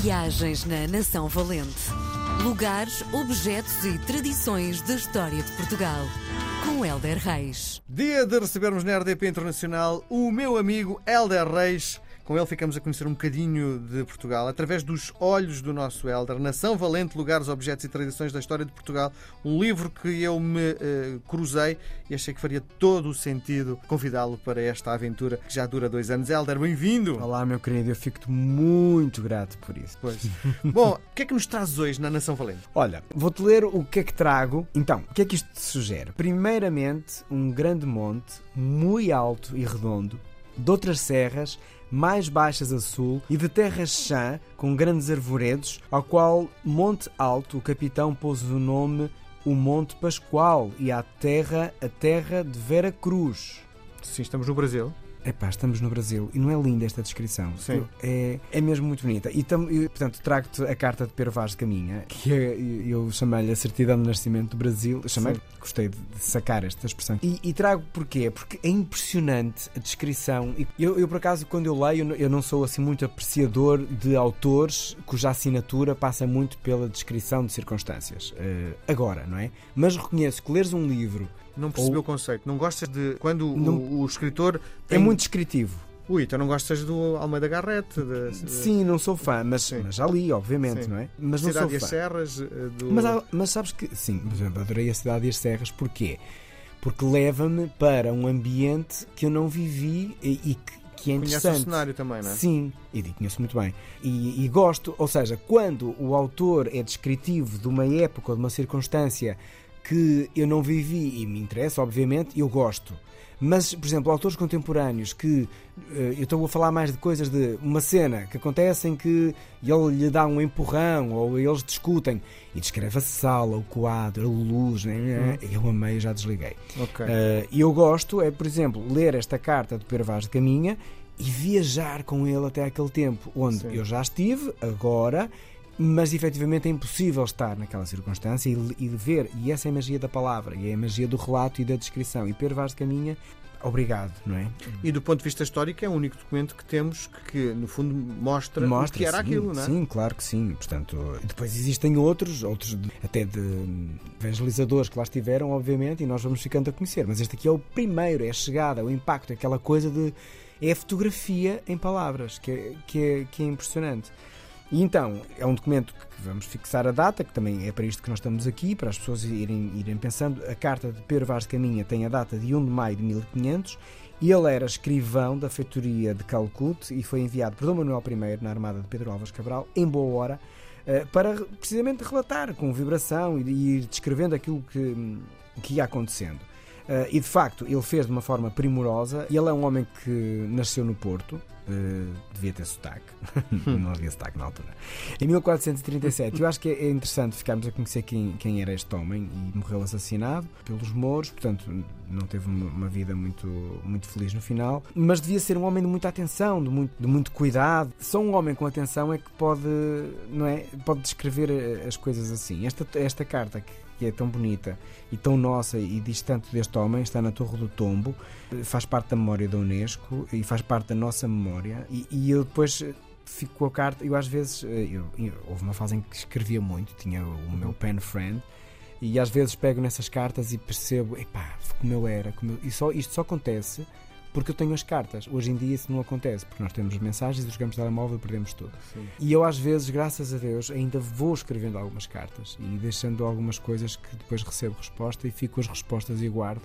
Viagens na Nação Valente. Lugares, objetos e tradições da história de Portugal. Com Helder Reis. Dia de recebermos na RDP Internacional o meu amigo Helder Reis. Com ele ficamos a conhecer um bocadinho de Portugal através dos olhos do nosso Helder. Nação Valente, Lugares, Objetos e Tradições da História de Portugal. Um livro que eu me uh, cruzei e achei que faria todo o sentido convidá-lo para esta aventura que já dura dois anos. Helder, bem-vindo! Olá, meu querido, eu fico-te muito grato por isso. Pois. Bom, o que é que nos trazes hoje na Nação Valente? Olha, vou-te ler o que é que trago. Então, o que é que isto te sugere? Primeiramente, um grande monte, muito alto e redondo, de outras serras mais baixas a sul e de terras chã com grandes arvoredos, ao qual Monte Alto o capitão pôs o nome o Monte Pascoal e à terra a terra de Vera Cruz. Sim, estamos no Brasil. Epá, estamos no Brasil e não é linda esta descrição. Sim. É, é mesmo muito bonita. E, tam, e portanto, trago-te a carta de Pedro Vaz de Caminha, que é, eu chamei-lhe a certidão de nascimento do Brasil. Chamei, gostei de sacar esta expressão. E, e, trago porquê? Porque é impressionante a descrição. Eu, eu, por acaso, quando eu leio, eu não sou assim muito apreciador de autores cuja assinatura passa muito pela descrição de circunstâncias. Uh, agora, não é? Mas reconheço que leres um livro não percebi Ou... o conceito. Não gostas de. Quando não... o, o, escritor. Tem... É muito descritivo. Ui, então não gostas do Almeida Garrett? De... Sim, não sou fã, mas, mas já li, obviamente, sim. não é? Mas não Cidade sou e as Serras. Eh, do... Mas, mas sabes que. Sim, por exemplo, adorei a Cidade e as Serras, porquê? Porque leva-me para um ambiente que eu não vivi e, e que que é interessante. Conhece o cenário também, não é? Sim, e conheço muito bem. E, e, gosto, ou seja, quando o autor é descritivo de uma época ou de uma circunstância que eu não vivi e me interessa, obviamente, eu gosto. Mas, por exemplo, autores contemporâneos que eh, eu estou a falar mais de coisas de uma cena que acontece em que ele lhe dá um empurrão ou eles discutem e descreve a sala, o quadro, a luz, né? Hum. eu amei, já desliguei. Okay. Uh, e eu gosto, é, por exemplo, ler esta carta de Pedro Vaz de Caminha e viajar com ele até aquele tempo onde Sim. eu já estive, agora mas efetivamente é impossível estar naquela circunstância e, e ver, e essa é a magia da palavra, e é a magia do relato e da descrição. E Pedro Vaz de Caminha, obrigado, não é? E do ponto de vista histórico, é o único documento que temos que, no fundo, mostra, mostra o que era sim, aquilo, não é? Sim, claro que sim. Portanto, depois existem outros, outros até de evangelizadores que lá estiveram, obviamente, e nós vamos ficando a conhecer. Mas este aqui é o primeiro, é a chegada, o impacto, aquela coisa de. É a fotografia em palavras, que é, que é, que é impressionante. E então, é um documento que vamos fixar a data, que também é para isto que nós estamos aqui, para as pessoas irem, irem pensando. A carta de Pedro Vaz de Caminha tem a data de 1 de maio de 1500 e ele era escrivão da feitoria de Calcut e foi enviado por Dom Manuel I na armada de Pedro Alves Cabral, em boa hora, eh, para precisamente relatar com vibração e ir descrevendo aquilo que, que ia acontecendo. Uh, e de facto, ele fez de uma forma primorosa. Ele é um homem que nasceu no Porto, uh, devia ter sotaque, não havia sotaque na altura. Em 1437, eu acho que é interessante ficarmos a conhecer quem, quem era este homem e morreu assassinado pelos mouros, portanto, não teve uma vida muito, muito feliz no final. Mas devia ser um homem de muita atenção, de muito, de muito cuidado. Só um homem com atenção é que pode, não é, pode descrever eh, as coisas assim. Esta, esta carta que que é tão bonita e tão nossa e distante deste homem, está na Torre do Tombo, faz parte da memória da Unesco e faz parte da nossa memória. E, e eu depois fico com a carta, eu às vezes, eh, eu, eu, houve uma fase em que escrevia muito, tinha o meu pen friend. E às vezes pego nessas cartas e percebo, epá, como eu era, como eu... e só, isto só acontece porque eu tenho as cartas. Hoje em dia isso não acontece, porque nós temos mensagens, jogamos telemóvel e perdemos tudo. Sim. E eu, às vezes, graças a Deus, ainda vou escrevendo algumas cartas e deixando algumas coisas que depois recebo resposta e fico as respostas e guardo.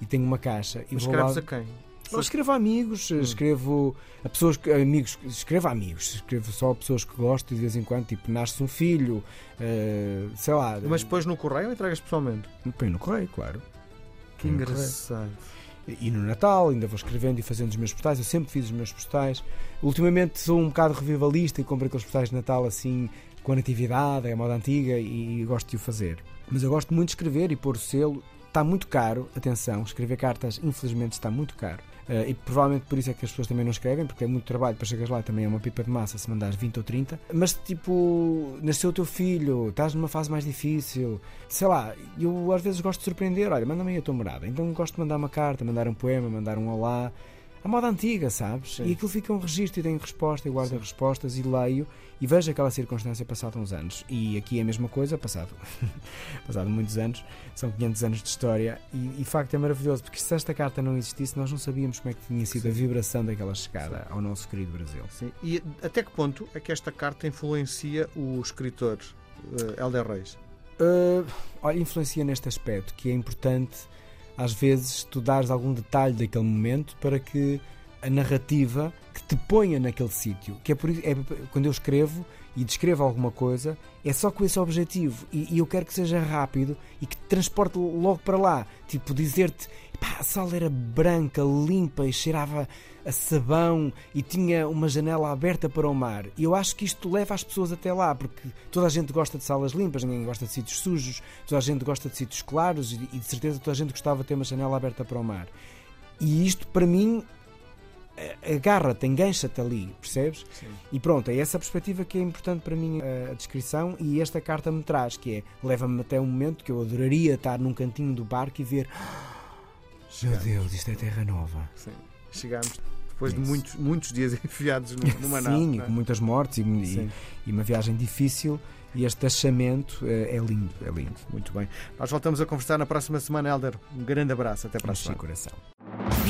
E tenho uma caixa. E Mas vou escreves lá... a quem? Eu escrevo a amigos, hum. escrevo a pessoas que. amigos, escrevo a amigos, escrevo só a pessoas que gosto de vez em quando, tipo, nasce um filho, uh, sei lá. Mas depois no correio ou entregas pessoalmente? Põe no correio, claro. Que engraçado. E no Natal ainda vou escrevendo e fazendo os meus postais. Eu sempre fiz os meus postais. Ultimamente sou um bocado revivalista e compro aqueles postais de Natal assim, com a natividade, é a moda antiga e, gosto de o fazer. Mas eu gosto muito de escrever e pôr o selo. Está muito caro, atenção, escrever cartas infelizmente está muito caro. Uh, e provavelmente por isso é que as pessoas também não escrevem, porque é muito trabalho para chegar lá, também é uma pipa de massa se mandares 20 ou 30. Mas tipo, nasceu o teu filho, estás numa fase mais difícil, sei lá, eu às vezes gosto de surpreender, olha, manda-me aí a tua morada. Então gosto de mandar uma carta, mandar um poema, mandar um olá. A moda antiga, sabes? Sim. E aquilo fica um registro e tenho resposta, e guardo respostas e leio e vejo aquela circunstância passado uns anos. E aqui é a mesma coisa, passado, passado muitos anos, são 500 anos de história e, e facto é maravilhoso, porque se esta carta não existisse, nós não sabíamos como é que tinha sido Sim. a vibração daquela chegada ao nosso querido Brasil. Sim. E até que ponto é que esta carta influencia o escritor uh, Helder Reis? Uh, olha, influencia neste aspecto que é importante às vezes tu dares algum detalhe daquele momento para que a narrativa que te ponha naquele sítio, que é por é, quando eu escrevo e descrevo alguma coisa, é só com esse objetivo e, e eu quero que seja rápido e que te transporte logo para lá, tipo dizer-te, pá, a sala era branca, limpa e cheirava a sabão e tinha uma janela aberta para o mar. E eu acho que isto leva as pessoas até lá, porque toda a gente gosta de salas limpas, ninguém gosta de sítios sujos, toda a gente gosta de sítios claros e, e de certeza toda a gente gostava de ter uma janela aberta para o mar. E isto, para mim, agarra-te, engancha-te ali, percebes? Sim. E pronto, é essa perspectiva que é importante para mim a descrição e esta carta me traz, que é, leva-me até um momento que eu adoraria estar num cantinho do barco e ver meu Deus, isto é terra nova. Sim. Chegámos depois Isso. de muitos, muitos dias enfiados num- numa nave. Sim, é? com muitas mortes e, e- e uma viagem difícil e este achamento é, é lindo, é lindo. Muito bem. Nós voltamos a conversar na próxima semana, Helder. Um grande abraço. Até para a semana. coração.